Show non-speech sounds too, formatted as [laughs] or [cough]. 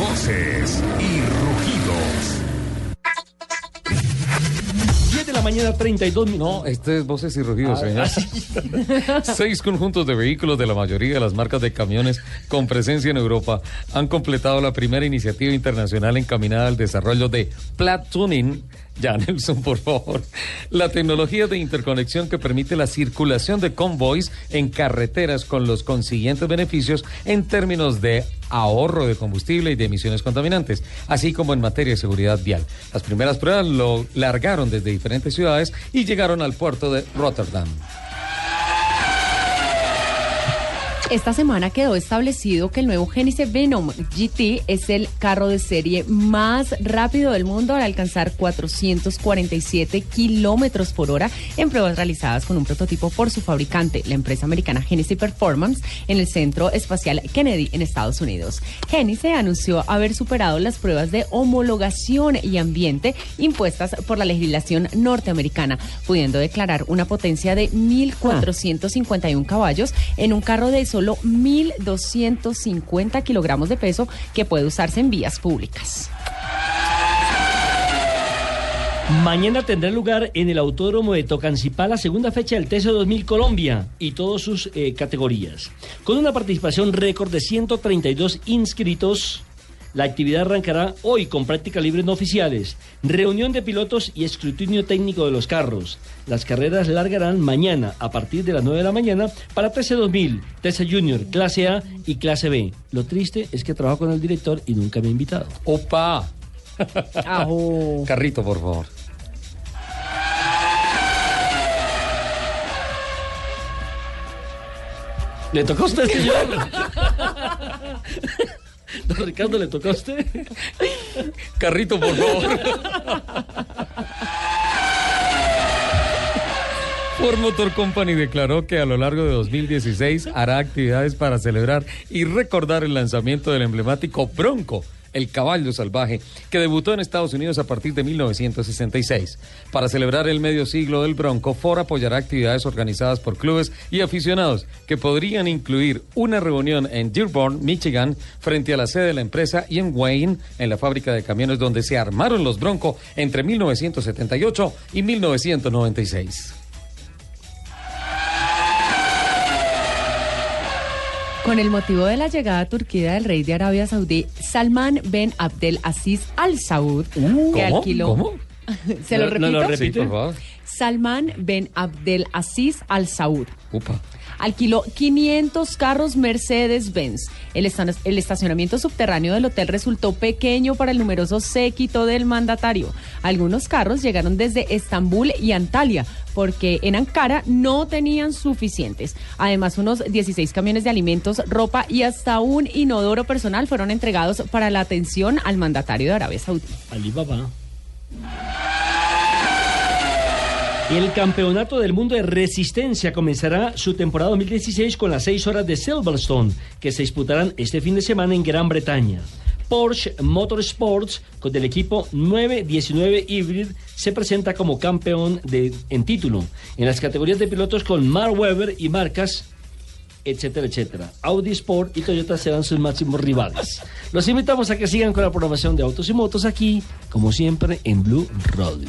Voces y rugidos. 10 de la mañana, 32 minutos. No, este es Voces y Rugidos, señor. [laughs] Seis conjuntos de vehículos de la mayoría de las marcas de camiones con presencia en Europa han completado la primera iniciativa internacional encaminada al desarrollo de platooning. Ya, Nelson, por favor. La tecnología de interconexión que permite la circulación de convoys en carreteras con los consiguientes beneficios en términos de ahorro de combustible y de emisiones contaminantes, así como en materia de seguridad vial. Las primeras pruebas lo largaron desde diferentes ciudades y llegaron al puerto de Rotterdam. Esta semana quedó establecido que el nuevo Genesis Venom GT es el carro de serie más rápido del mundo al alcanzar 447 kilómetros por hora en pruebas realizadas con un prototipo por su fabricante, la empresa americana Genesis Performance, en el Centro Espacial Kennedy en Estados Unidos. Genesis anunció haber superado las pruebas de homologación y ambiente impuestas por la legislación norteamericana, pudiendo declarar una potencia de 1.451 caballos en un carro de solo 1.250 kilogramos de peso que puede usarse en vías públicas. Mañana tendrá lugar en el Autódromo de Tocancipá la segunda fecha del TESO 2000 Colombia y todas sus eh, categorías. Con una participación récord de 132 inscritos, la actividad arrancará hoy con prácticas libres no oficiales, reunión de pilotos y escrutinio técnico de los carros. Las carreras largarán mañana a partir de las 9 de la mañana para TC 2000, TC Junior, Clase A y Clase B. Lo triste es que trabajo con el director y nunca me ha invitado. ¡Opa! [laughs] Ajú. Carrito, por favor. ¿Le tocó a usted, señor? [laughs] Don Ricardo, ¿le tocó a usted? Carrito, por favor. Ford Motor Company declaró que a lo largo de 2016 hará actividades para celebrar y recordar el lanzamiento del emblemático Bronco, el caballo salvaje, que debutó en Estados Unidos a partir de 1966. Para celebrar el medio siglo del Bronco, Ford apoyará actividades organizadas por clubes y aficionados que podrían incluir una reunión en Dearborn, Michigan, frente a la sede de la empresa, y en Wayne, en la fábrica de camiones donde se armaron los Bronco entre 1978 y 1996. Con el motivo de la llegada a Turquía del rey de Arabia Saudí, Salman Ben Abdel Aziz Al Saud, que ¿Cómo? alquiló. ¿Cómo? [laughs] ¿Se lo repito? no, lo Sí, repite. por favor. Salman Ben Abdel Aziz Al Saud. Upa. Alquiló 500 carros Mercedes-Benz. El, estacionamiento subterráneo del hotel resultó pequeño para el numeroso séquito del mandatario. Algunos carros llegaron desde Estambul y Antalya, porque en Ankara no tenían suficientes. Además, unos 16 camiones de alimentos, ropa y hasta un inodoro personal fueron entregados para la atención al mandatario de Arabia Saudí. Alibaba. El Campeonato del Mundo de Resistencia comenzará su temporada 2016 con las 6 horas de Silverstone, que se disputarán este fin de semana en Gran Bretaña. Porsche Motorsports, con el equipo 919 Hybrid, se presenta como campeón de, en título en las categorías de pilotos con Mark Webber y marcas etcétera, etcétera. Audi Sport y Toyota serán sus máximos rivales. Los invitamos a que sigan con la programación de autos y motos aquí, como siempre, en Blue Radio.